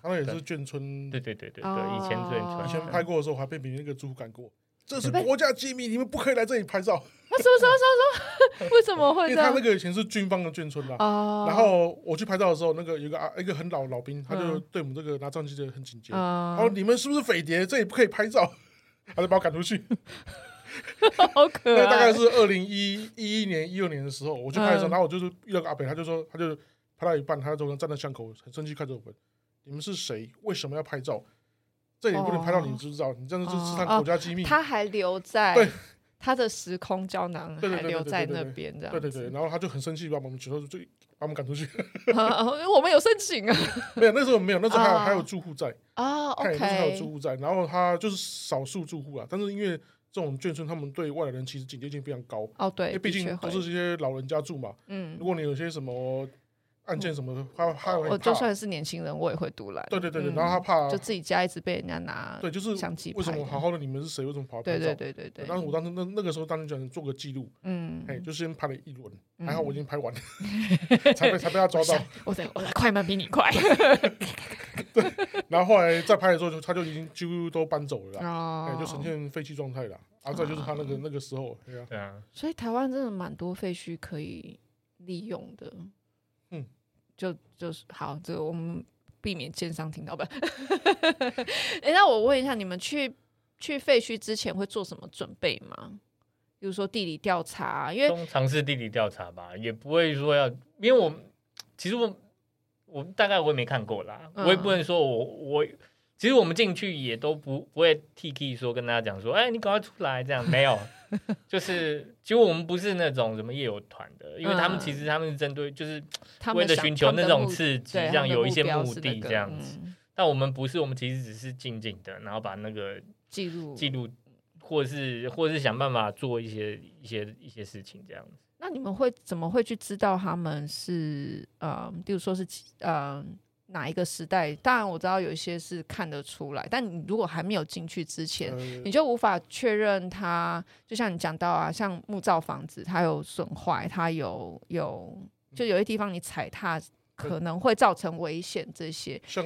他们也是眷村。对对对对对，以前眷村。以前拍过的时候，还被别人那个主管赶过。这是国家机密，你们不可以来这里拍照。啊什么什么什么？为什么会？因为他那个以前是军方的眷村啦。哦。然后我去拍照的时候，那个有个啊一个很老老兵，他就对我们这个拿照相机的很警戒。哦。然后你们是不是匪谍？这里不可以拍照。他就把我赶出去。好可爱。那大概是二零一一一年、一二年的时候，我去拍照，然后我就是遇到个阿北，他就说，他就拍到一半，他就站在巷口，很生气看着我们：“你们是谁？为什么要拍照？这里不能拍到，你知不知道？你这样子是他国家机密。”他还留在对他的时空胶囊，还留在那边，这样。对对对，然后他就很生气，把我们全都就把我们赶出去。我们有申请啊？没有，那时候没有，那时候还有还有住户在啊。OK，还有住户在，然后他就是少数住户啊，但是因为。这种眷村，他们对外来人其实警戒性非常高哦，对，因为毕竟都是这些老人家住嘛。嗯，如果你有些什么案件什么的，他他会怕。就算是年轻人，我也会独来。对对对对，然后他怕就自己家一直被人家拿。对，就是相机。为什么好好的你们是谁？为什么跑来拍照？对对对对对。当时我当时那那个时候，当时想做个记录。嗯。哎，就先拍了一轮，还好我已经拍完了，才被才被他抓到。我我快慢比你快。对，然后后来再拍的时候，就他就已经几乎都搬走了啦，哎，就呈现废弃状态了。啊，再就是他那个那个时候，对啊。对啊。所以台湾真的蛮多废墟可以利用的。嗯。就就是好，这个我们避免奸商听到吧。哎，那我问一下，你们去去废墟之前会做什么准备吗？比如说地理调查，因为尝试地理调查吧，也不会说要，因为我其实我我大概我也没看过啦，嗯、我也不能说我我。其实我们进去也都不不会 T K 说跟大家讲说，哎，你赶快出来这样没有，就是其实我们不是那种什么夜游团的，因为他们其实他们是针对就是为了寻求那种刺激，这样有一些目的这样子。但我们不是，我们其实只是静静的，然后把那个记录记录，或是或是想办法做一些一些一些事情这样子。那你们会怎么会去知道他们是呃，比如说是呃。哪一个时代？当然我知道有一些是看得出来，但你如果还没有进去之前，你就无法确认它。就像你讲到啊，像木造房子，它有损坏，它有有，就有些地方你踩踏可能会造成危险。这些像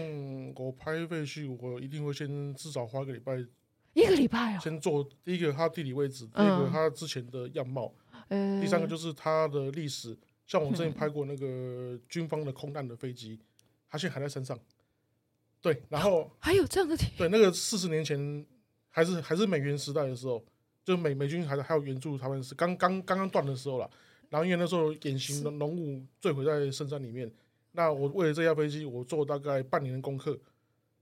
我拍废墟，我一定会先至少花一个礼拜，一个礼拜哦，先做第一个它地理位置，第二个它之前的样貌，嗯、第三个就是它的历史。像我之前拍过那个军方的空难的飞机。他现还在身上，对，然后还有这样的对，那个四十年前还是还是美元时代的时候，就美美军还还有援助他们是刚刚刚刚断的时候了。然后因为那时候典型的浓雾坠毁在深山里面，那我为了这架飞机，我做大概半年的功课，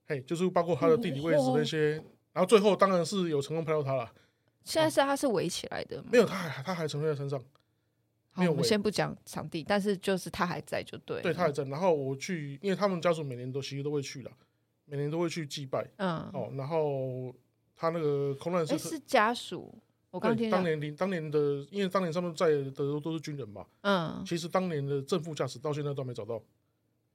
嘿，就是包括它的地理位置那些，然后最后当然是有成功拍到它了。现在是它是围起来的吗？没有，它还它还存在身上。好，我们先不讲场地，但是就是他还在就对。对，他还在。然后我去，因为他们家属每年都其实都会去了，每年都会去祭拜。嗯。哦，然后他那个空难是是家属，我刚听当年当年的，因为当年上面在的都都是军人嘛。嗯。其实当年的正副驾驶到现在都没找到。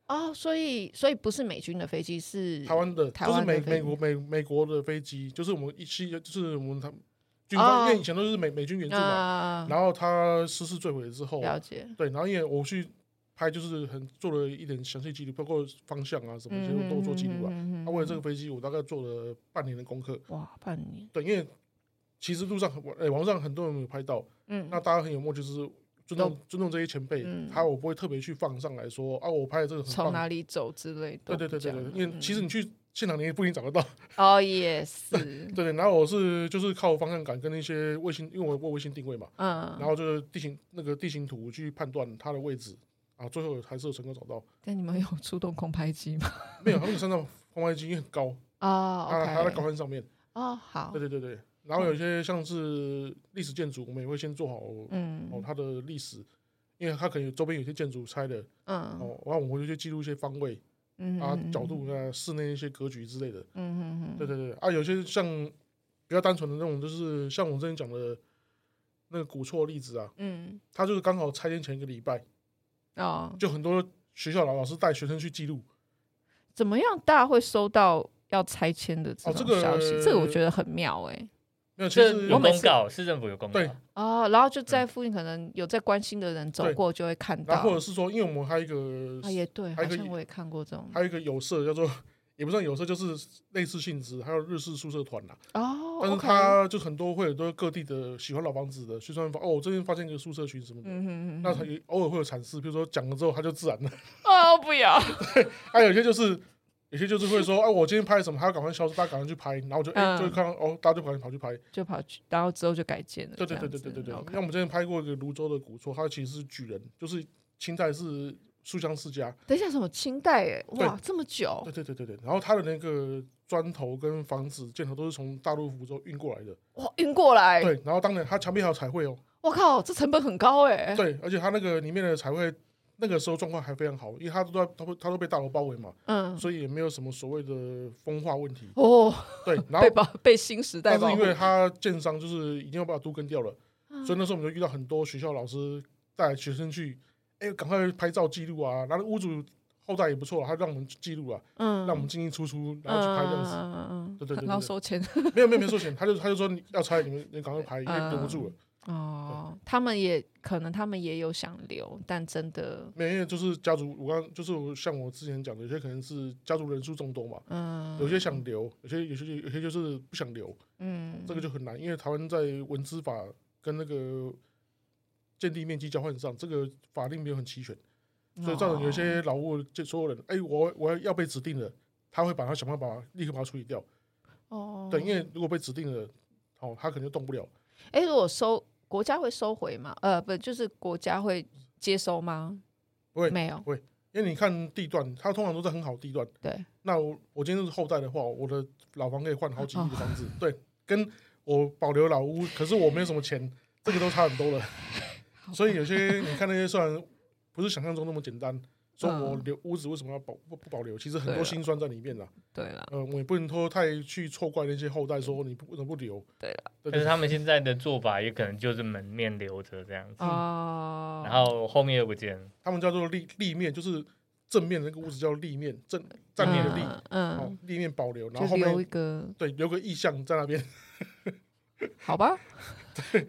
哦，所以所以不是美军的飞机，是台湾的，就是美美国美美国的飞机，就是我们一期就是我们他。军方因为以前都是美美军援助嘛，然后他失事坠毁了之后，了解对，然后因为我去拍，就是很做了一点详细记录，包括方向啊什么，其实都做记录了。他为了这个飞机，我大概做了半年的功课。哇，半年！对，因为其实路上网诶网上很多人没有拍到，嗯，那大家很有默契，就是尊重尊重这些前辈，他我不会特别去放上来说啊，我拍的这个从哪里走之类的。对对对对对，因为其实你去。现场你也不一定找得到哦，也是 对对。然后我是就是靠方向感跟那些卫星，因为我我卫星定位嘛，嗯，然后就是地形那个地形图去判断它的位置，啊，最后还是有成功找到。但你们有出动空拍机吗？没有，他们山上空拍机很高啊，它它在高山上面哦，好，对对对对。然后有些像是历史建筑，我们也会先做好，嗯，哦，它的历史，因为它可能周边有些建筑拆的，嗯，哦，然后我们回去记录一些方位。啊，角度啊，室内一些格局之类的，嗯嗯嗯，对对对，啊，有些像比较单纯的那种，就是像我之前讲的那个古厝例子啊，嗯，他就是刚好拆迁前一个礼拜，啊，就很多学校老老师带学生去记录，怎么样，大家会收到要拆迁的这种消息，这个我觉得很妙哎。没有，其实有公告，市政府有公告。对哦，然后就在附近，可能有在关心的人走过就会看到。或者是说，因为我们还有一个，啊也对，好像我也看过这种。还有一个有色叫做，也不算有色，就是类似性质，还有日式宿舍团呐。哦。但是他就很多会有都各地的喜欢老房子的，去专门发哦，我最近发现一个宿舍群什么的。嗯嗯那他偶尔会有阐释，比如说讲了之后他就自然了。哦，不要。对，还有一些就是有些就是会说，哎，我今天拍什么，他要赶快消失，大家赶快去拍，然后就哎，就看到哦，大家就赶快跑去拍，就跑去，然后之后就改建了。对对对对对对对。那我们之前拍过一个泸州的古厝，它其实是举人，就是清代是书香世家。等一下，什么清代？哎，哇，这么久。对对对对对。然后它的那个砖头跟房子箭头都是从大陆福州运过来的。哇，运过来。对，然后当年它墙壁还有彩绘哦。我靠，这成本很高哎。对，而且它那个里面的彩绘。那个时候状况还非常好，因为他都在，他都他都被大楼包围嘛，嗯，所以也没有什么所谓的风化问题哦。对，然后 被被新时代，但是因为他建商就是已经要把它都跟掉了，嗯、所以那时候我们就遇到很多学校老师带学生去，哎，赶快拍照记录啊。然后屋主后代也不错，他让我们记录啊，嗯，让我们进进出出，然后去拍这样子，嗯嗯嗯，对对对，然后收钱，没有没有没收钱，他就他就说你要拆，你们你赶快拍，因为留不住了。哦，他们也可能，他们也有想留，但真的没有，就是家族，我刚就是像我之前讲的，有些可能是家族人数众多嘛，嗯，有些想留，有些有些有些就是不想留，嗯，这个就很难，因为台湾在文资法跟那个建地面积交换上，这个法令没有很齐全，所以造成有些老务就所有人，哎，我我要被指定了，他会把他想办法立刻把它处理掉，哦，对，因为如果被指定了，哦，他可能就动不了。哎，如果收国家会收回吗？呃，不，就是国家会接收吗？不会，没有，不会，因为你看地段，它通常都是很好地段。对，那我我今天是后代的话，我的老房可以换好几亿的房子。哦、对，跟我保留老屋，可是我没有什么钱，这个都差很多了。所以有些你看那些，虽然不是想象中那么简单。说我留屋子为什么要保不不保留？其实很多辛酸在里面的。对了，呃，我也不能说太去错怪那些后代，说你为什么不留？对了，但是他们现在的做法也可能就是门面留着这样子，然后后面又不见。他们叫做立立面，就是正面那个屋子叫立面，正正面的立，嗯，立面保留，然后后面留一个，对，留个意象在那边。好吧，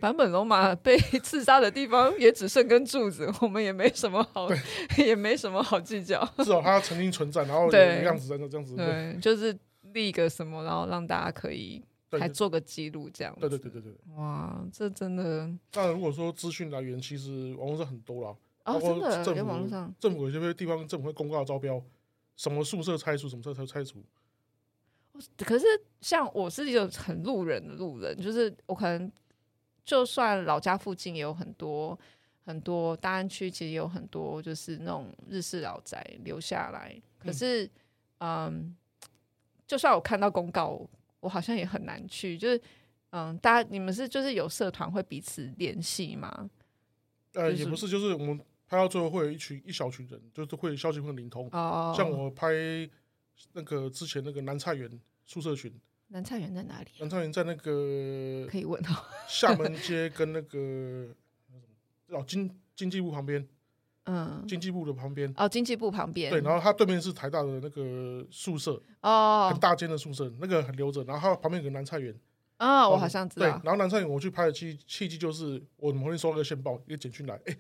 坂本龙马被刺杀的地方也只剩根柱子，我们也没什么好，也没什么好计较。至少他曾经存在，然后有样子在那这样子，对，就是立个什么，然后让大家可以还做个记录，这样。对对对对对。哇，这真的。那如果说资讯来源，其实网络上很多了，哦，真的，在网络上，政府有些地方政府会公告招标，什么宿舍拆除，什么拆拆除。可是，像我是一个很路人的路人，就是我可能就算老家附近也有很多很多大安区，其实也有很多就是那种日式老宅留下来。可是，嗯，嗯，就算我看到公告，我好像也很难去。就是，嗯，大家你们是就是有社团会彼此联系吗？呃，也不是，就是我们拍到最后会有一群一小群人，就是会消息会灵通。哦，像我拍那个之前那个南菜园。宿舍群，南菜园在哪里？南菜园在那个可以问哦，厦门街跟那个哦经经济部旁边，嗯，经济部的旁边哦，经济部旁边对，然后它对面是台大的那个宿舍哦，很大间的宿舍，那个很留着，然后旁边有个南菜园啊，我好像知道。对，然后南菜园我去拍的契契机就是我们旁边收了个线报，一个简讯来，哎，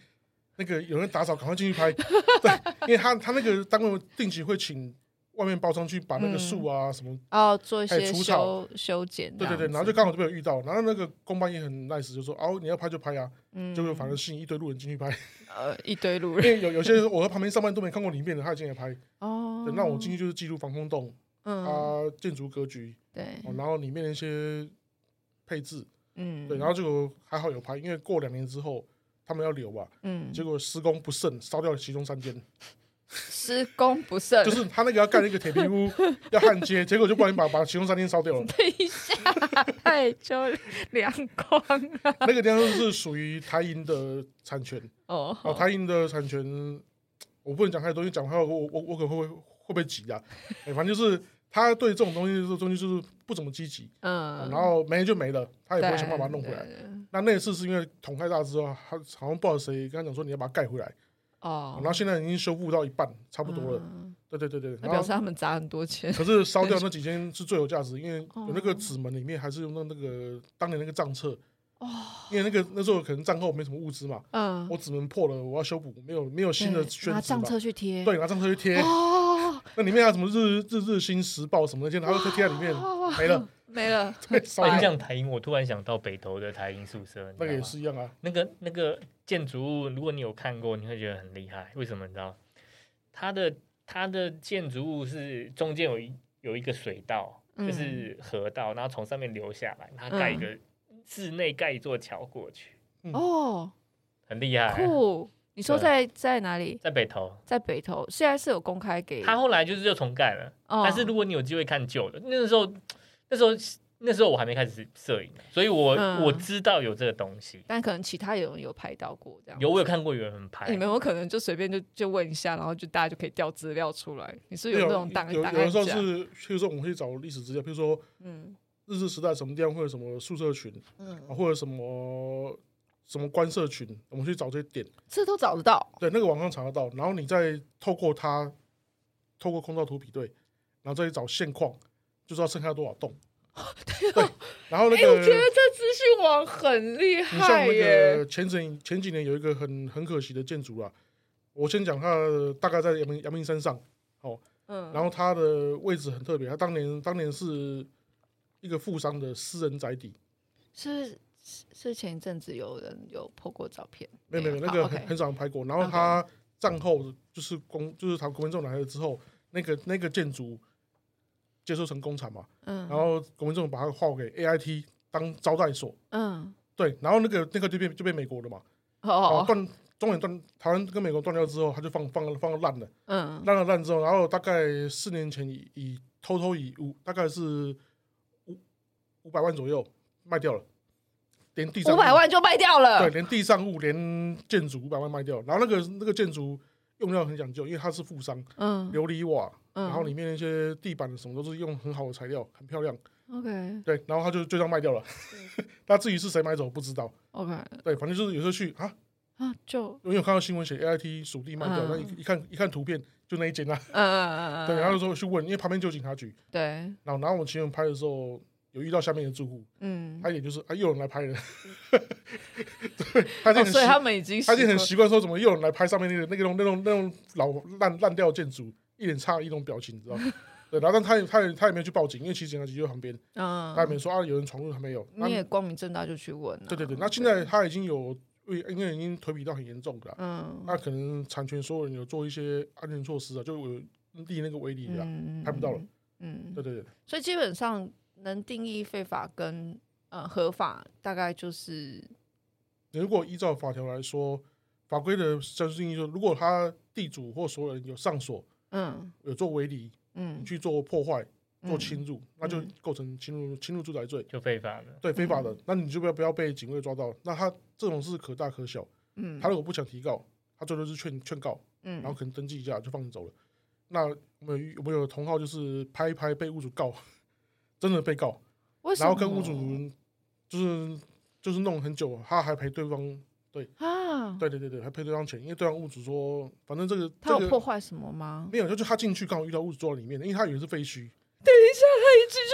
那个有人打扫，赶快进去拍，对，因为他他那个单位定期会请。外面包上去把那个树啊什么哦做一些除草。修剪，对对对，然后就刚好就被我遇到，然后那个工班也很 nice，就说哦你要拍就拍啊，就会反正吸引一堆路人进去拍，呃一堆路人，因为有有些我在旁边上班都没看过里面的，他进来拍。哦，那我进去就是记录防空洞，嗯。啊建筑格局对，然后里面的一些配置，嗯。对，然后就还好有拍，因为过两年之后他们要留吧，嗯，结果施工不慎烧掉了其中三间。施工不慎，就是他那个要盖一个铁皮屋，要焊接，结果就不小心把把其中三间烧掉了。等一下，太就两光了。那个地方是属于台银的产权哦，哦，台银的产权，我不能讲太多，因为讲话我我我可能会会被挤啊。反正就是他对这种东西，这种东西就是不怎么积极。嗯，然后没就没了，他也不会想办法弄回来。那那次是因为捅太大之后，他好像不知道谁跟他讲说你要把它盖回来。哦，然后现在已经修复到一半，差不多了。对对对对，那表示他们砸很多钱。可是烧掉 那几间是最有价值，因为有那个纸门里面还是用到那个当年那个账册。哦，因为那个那时候可能战后没什么物资嘛。嗯，我纸门破了，我要修补，没有没有新的宣纸。拿账册去贴。对，拿账册去贴。哦，那里面还有什么日日日新时报什么那些，然后贴在里面 没了。没了。对，讲台银，我突然想到北投的台银宿舍，那个也是一样啊。那个那个建筑物，如果你有看过，你会觉得很厉害。为什么？你知道，它的它的建筑物是中间有一有一个水道，嗯、就是河道，然后从上面流下来，它盖一个室内盖一座桥过去。哦、嗯，很厉害，酷。你说在在哪里？在北投，在北投，现在是有公开给。他后来就是又重盖了，哦、但是如果你有机会看旧的，那个时候，那时候那时候我还没开始摄影，所以我、嗯、我知道有这个东西，但可能其他有人有拍到过这样。有，我有看过有人拍。你们有可能就随便就就问一下，然后就大家就可以调资料出来。你是有那种档，有有的时候是，譬如说我们会找历史资料，譬如说，嗯，日治时代什么地方会有什么宿舍群，嗯，或者什么。什么官社群，我们去找这些点，这都找得到。对，那个网上查得到，然后你再透过它，透过空照图比对，然后再去找现况，就知道剩下多少栋。对，然后那个，欸、我觉得这资讯网很厉害。你像那个前几前几年有一个很很可惜的建筑啊，我先讲它大概在阳明阳明山上，哦，嗯，然后它的位置很特别，它当年当年是一个富商的私人宅邸，是。是前一阵子有人有 po 过照片，没有没有，那个很很少人拍过。然后他战后就是公，就是他国民政府来了之后，那个那个建筑接收成工厂嘛，嗯，然后国民政府把它划给 AIT 当招待所，嗯，对，然后那个那个就变就变美国了嘛，哦，断中远断台湾跟美国断掉之后，他就放放放烂了，嗯，烂了烂之后，然后大概四年前以以偷偷以五大概是五五百万左右卖掉了。连地上五百万就卖掉了，对，连地上物，连建筑五百万卖掉。然后那个那个建筑用料很讲究，因为它是富商，嗯，琉璃瓦，嗯、然后里面那些地板什么都是用很好的材料，很漂亮。OK，对，然后他就就这样卖掉了。那至于是谁买走不知道。OK，对，反正就是有时候去啊啊，就因为有看到新闻写 AIT 属地卖掉，那、嗯、一一看一看图片就那一间啊，嗯嗯嗯嗯，对，然后就说去问，因为旁边就有警察局，对，然后然后我们请人拍的时候。有遇到下面的住户，嗯，他也就是啊，又有人来拍了，对，他就很、哦，所以他们已经，他就很习惯说，怎么又有人来拍上面那个那个那种那种老烂烂掉建筑，一脸诧异那种表情，你知道吗？对，然后但他也他也他也没有去报警，因为其实警察局就在旁边，嗯，他也没说啊有人闯入，他没有，你也光明正大就去问，对对对，那现在他已经有，因为已经颓圮到很严重了，嗯，那可能产权所有人有做一些安全措施啊，就有立那个围篱了，拍不到了，嗯，对对对，所以基本上。能定义非法跟呃合法，大概就是，如果依照法条来说，法规的正式定义说，如果他地主或所有人有上锁，嗯，有做围篱，嗯，去做破坏、做侵入，嗯、那就构成侵入侵入住宅罪，就非法的，对，非法的，嗯、那你就不要不要被警卫抓到，那他这种事可大可小，嗯，他如果不想提告，他最多是劝劝告，嗯，然后可能登记一下就放你走了。那我们有没有同号就是拍一拍被屋主告？真的被告，然后跟屋主就是就是弄很久，他还陪对方，对啊，对对对对，还赔对方钱，因为对方屋主说，反正这个他有破坏什么吗？没有，就是他进去刚好遇到屋主坐在里面，因为他以为是废墟。等一下，他一进去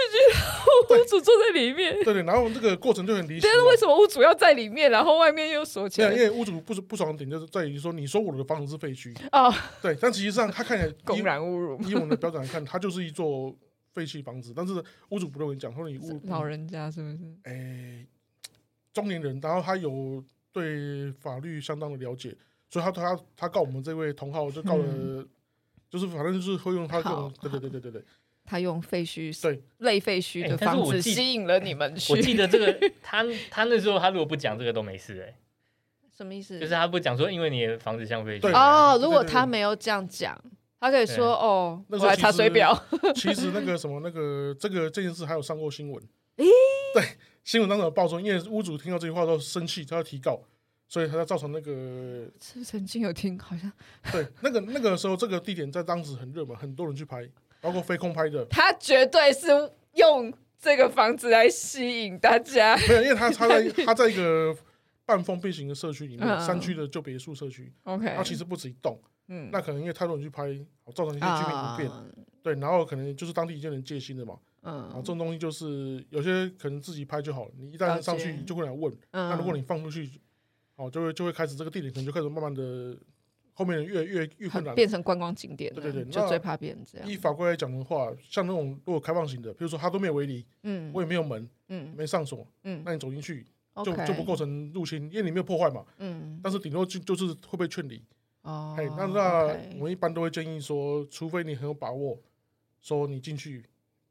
就屋主坐在里面，对对，然后这个过程就很离奇。但是为什么屋主要在里面，然后外面又锁起来？因为屋主不不爽的点就是在于说，你说我的房子是废墟哦，对，但实际上他看起来 公然侮辱，以我们的标准来看，他就是一座。废弃房子，但是屋主不认为讲，说你屋老人家是不是？哎、欸，中年人，然后他有对法律相当的了解，所以他他他告我们这位同号，就告了，嗯、就是反正就是会用他这种，对对对对对对，他用废墟对类废墟的方式吸引了你们去。我记得这个，他他那时候他如果不讲这个都没事哎、欸，什么意思？就是他不讲说，因为你的房子像废墟哦，如果他没有这样讲。他可以说对哦，我来查水表。其实那个什么，那个这个这件事还有上过新闻。诶，对，新闻当时有报说，因为屋主听到这句话都生气，他要提告，所以他要造成那个。是曾经有听，好像。对，那个那个时候，这个地点在当时很热门，很多人去拍，包括飞空拍的。他绝对是用这个房子来吸引大家。没有，因为他他在 他在一个半封闭型的社区里面，山区的旧别墅社区。OK，他其实不止一栋。嗯，那可能因为太多人去拍，造成一些居民不便，啊、对，然后可能就是当地一些人戒心的嘛，嗯，然后这种东西就是有些可能自己拍就好了，你一旦上去就会来问，嗯、那如果你放出去，哦，就会就会开始这个地点可能就开始慢慢的，后面人越越越困难，变成观光景点，对对对，就最怕变成这样。依法规来讲的话，像那种如果开放型的，比如说他都没有围篱，嗯，我也没有门，嗯，没上锁，嗯，那你走进去就就不构成入侵，因为你没有破坏嘛，嗯，但是顶多就就是会被劝离。哦，嘿，那那我们一般都会建议说，除非你很有把握，说你进去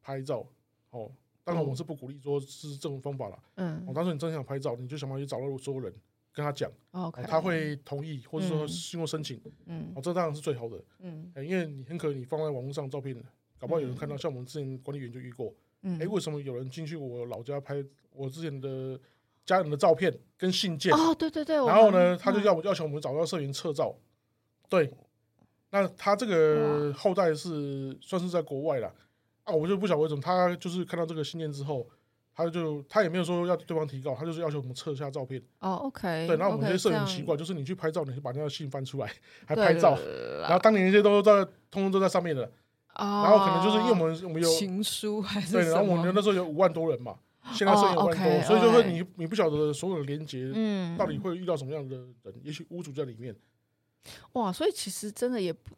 拍照，哦，当然我是不鼓励说是这种方法了。嗯，哦，但是你真想拍照，你就想办法去找到所有人，跟他讲，哦，他会同意，或者说经过申请，嗯，哦，这当然是最好的。嗯，因为你很可能你放在网络上照片，搞不好有人看到，像我们之前管理员就遇过。哎、欸，为什么有人进去我老家拍我之前的家人的照片跟信件？哦，对对对。然后呢，他就要要求我们找到社员撤照。对，那他这个后代是算是在国外了啊，我就不晓得为什么他就是看到这个信件之后，他就他也没有说要对方提告，他就是要求我们撤下照片。哦，OK。对，然后我们这些社员奇怪，就是你去拍照，你就把那个信翻出来还拍照，然后当年那些都在通通都在上面的。哦。然后可能就是因为我们我们有情书还是对，然后我们那时候有五万多人嘛，现在剩一万多，所以就说你你不晓得所有的连接，嗯，到底会遇到什么样的人，也许屋主在里面。哇，所以其实真的也不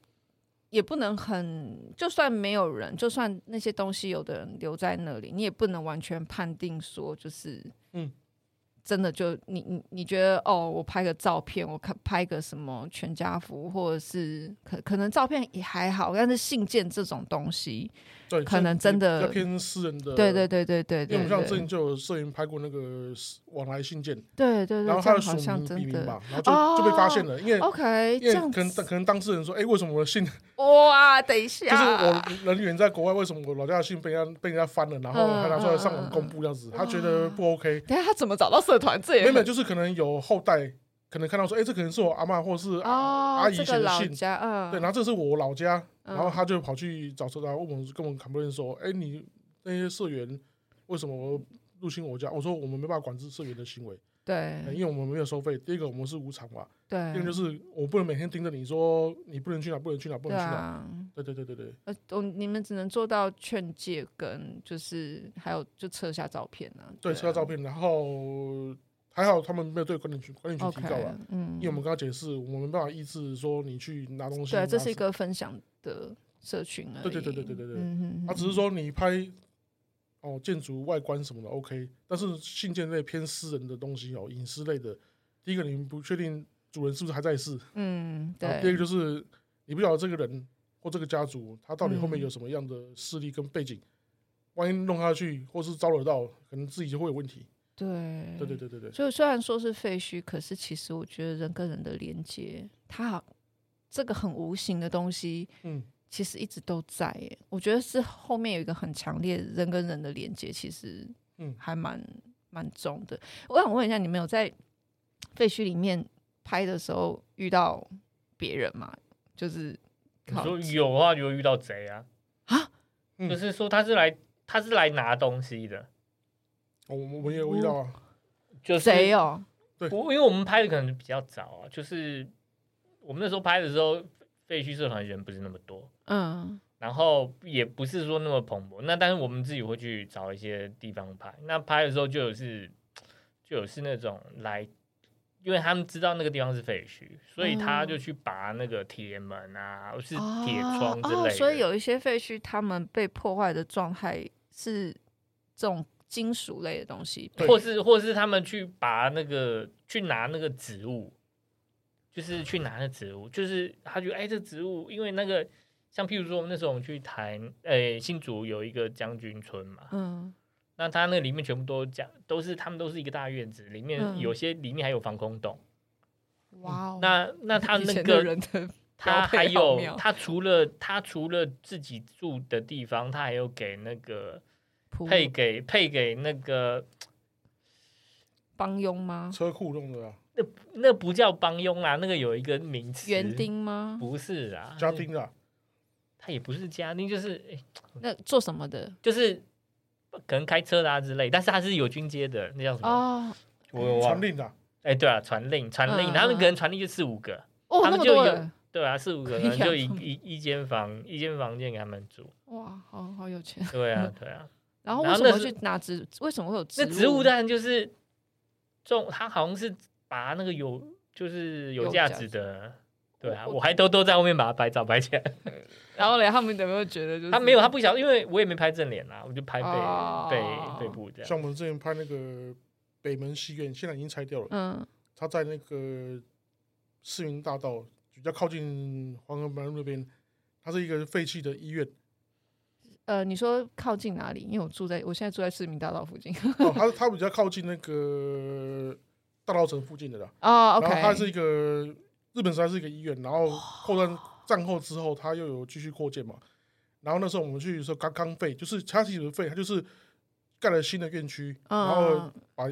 也不能很，就算没有人，就算那些东西有的人留在那里，你也不能完全判定说就是嗯。真的就你你你觉得哦，我拍个照片，我看拍个什么全家福，或者是可可能照片也还好，但是信件这种东西。对，可能真的要偏私人的。对对对对对，因为我们像之前就有摄影拍过那个往来信件，对对对，然后他的署名笔名吧，然后就就被发现了，因为 OK，因为可能可能当事人说，哎，为什么我的信？哇，等一下，就是我人员在国外，为什么我老家的信被人家被人家翻了，然后还拿出来上网公布这样子，他觉得不 OK。等下他怎么找到社团？这也没有，就是可能有后代。可能看到说，哎，这可能是我阿妈或者是阿姨写的信，对，然后这是我老家，然后他就跑去找社长，问我们跟我们 complain 说，哎，你那些社员为什么入侵我家？我说我们没办法管制社员的行为，对，因为我们没有收费。第一个我们是无偿嘛，对，第二个就是我不能每天盯着你说你不能去哪，不能去哪，不能去哪，对对对对对。呃，我你们只能做到劝诫跟就是还有就撤下照片呢，对，撤下照片，然后。还好他们没有对管理局管理局提告了，嗯，因为我们跟他解释，我们没办法抑制说你去拿东西。对，这是一个分享的社群而已。对对对对对对对，他只是说你拍哦建筑外观什么的 OK，但是信件类偏私人的东西哦，隐私类的，第一个你们不确定主人是不是还在世，嗯，对。第二个就是你不晓得这个人或这个家族他到底后面有什么样的势力跟背景，万一弄下去或是招惹到，可能自己就会有问题。对，对对对对对。就虽然说是废墟，可是其实我觉得人跟人的连接，它好这个很无形的东西，嗯，其实一直都在。耶，我觉得是后面有一个很强烈人跟人的连接，其实嗯还蛮蛮重的。我想问一下，你们有在废墟里面拍的时候遇到别人吗？就是你说有啊，有遇到贼啊啊，就是说他是来他是来拿东西的。我我也有遇到啊，就是谁哦？对，我因为我们拍的可能比较早啊，就是我们那时候拍的时候，废墟社团人不是那么多，嗯，然后也不是说那么蓬勃。那但是我们自己会去找一些地方拍，那拍的时候就有是就有是那种来，因为他们知道那个地方是废墟，所以他就去拔那个铁门啊，或是铁窗之类的。哦，所以有一些废墟，他们被破坏的状态是这种。金属类的东西，或是或是他们去拔那个去拿那个植物，就是去拿那植物，就是他觉得哎，这植物，因为那个像譬如说我们那时候我们去谈，哎、欸，新竹有一个将军村嘛，嗯，那他那里面全部都讲都是他们都是一个大院子，里面有些里面还有防空洞，哇、嗯，那那他那个人的他还有他除了他除了自己住的地方，他还有给那个。配给配给那个 帮佣吗？车库用的啊？那那不叫帮佣啊，那个有一个名词。园丁吗？不是啊，家丁啊。他也不是家丁，就是那做什么的？就是可能开车啊之类，但是他是有军阶的，那叫什么？哦，传令的。哎，对啊，传令传令，他们可能传令就四五个，哦，他们就有对啊，四五个 人就一一一间房一间房间给他们住。哇，好好有钱。对啊，对啊。然后为什么去拿植？为什么会有植物？那植物当然就是种，他好像是把那个有就是有价值的，对啊，我还都都在后面把它拍照拍起来。然后嘞，他们有没有觉得就是他没有，他不晓得，因为我也没拍正脸啊，我就拍背背背部这样。像我们之前拍那个北门戏院，现在已经拆掉了。嗯，他在那个市民大道，比较靠近黄河南路那边，它是一个废弃的医院。呃，你说靠近哪里？因为我住在我现在住在市民大道附近。哦，它它比较靠近那个大道城附近的啦。哦，OK。然后它是一个日本时代是一个医院，然后后战战后之后，它又有继续扩建嘛。然后那时候我们去的时候刚刚废，就是它其实废，它就是盖了新的院区，然后把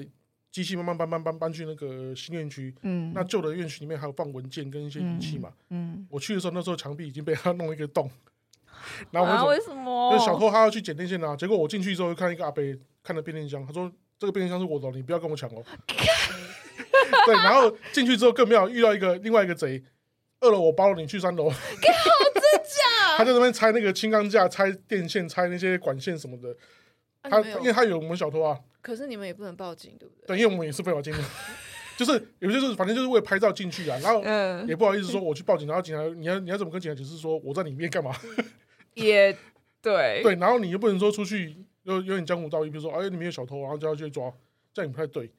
机器慢慢搬搬搬搬去那个新院区。嗯。那旧的院区里面还有放文件跟一些仪器嘛。嗯。我去的时候，那时候墙壁已经被他弄一个洞。然后我说为什么？就小偷他要去剪电线啊，结果我进去之后就，看一个阿伯看着变电箱，他说：“这个变电箱是我的，你不要跟我抢哦。”对，然后进去之后更妙，遇到一个另外一个贼，二楼我包了，你去三楼。好他在那边拆那个轻钢架、拆电线、拆那些管线什么的。他因为他有我们小偷啊。可是你们也不能报警，对不对？对，因为我们也是非法进入，就是有些就是反正就是为了拍照进去啊，然后也不好意思说我去报警，然后警察你要你要怎么跟警察解释说我在里面干嘛？也对，对，然后你又不能说出去有有点江湖道义，比如说哎，里面有小偷，然后就要去抓，这样也不太对。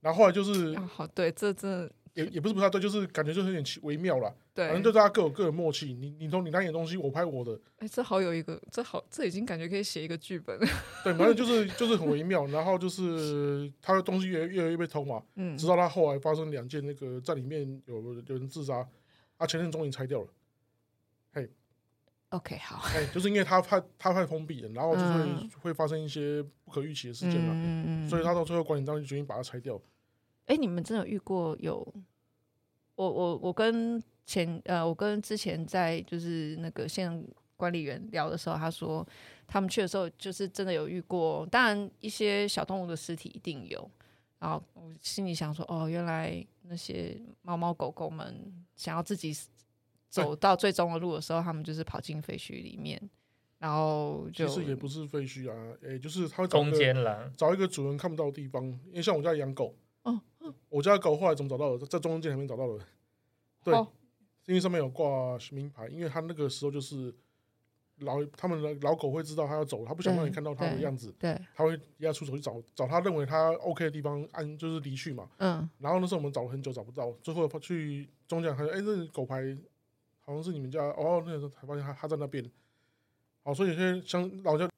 然后后来就是，啊、好，对，这这也也不是不太对，就是感觉就是有点微妙了。对，反正就大家各有各的默契。你你从你拿你的东西，我拍我的。哎，这好有一个，这好，这已经感觉可以写一个剧本。对，反正就是就是很微妙。然后就是他的东西越越来越被偷嘛，嗯，直到他后来发生两件那个在里面有有人自杀，他前任终于拆掉了。嘿。OK，好。哎、欸，就是因为他太他太封闭了，然后就会、嗯、会发生一些不可预期的事件嘛，嗯嗯、所以他到最后管理单位决定把它拆掉。哎、欸，你们真的有遇过有？我我我跟前呃，我跟之前在就是那个现场管理员聊的时候，他说他们去的时候就是真的有遇过，当然一些小动物的尸体一定有。然后我心里想说，哦，原来那些猫猫狗狗们想要自己。走到最终的路的时候，他们就是跑进废墟里面，然后就其实也不是废墟啊，诶、欸，就是他会找一个找一个主人看不到的地方，因为像我家养狗，哦，我家的狗后来怎么找到的？在中间里面找到的，对，哦、因为上面有挂名牌，因为他那个时候就是老他们的老狗会知道他要走，他不想让你看到他的样子，对，对他会要出手去找找他认为他 OK 的地方，按就是离去嘛，嗯，然后那时候我们找了很久找不到，最后去中间，他说，哎，这狗牌。好像是你们家哦，那个时候才发现他他在那边，好，所以有些像老家。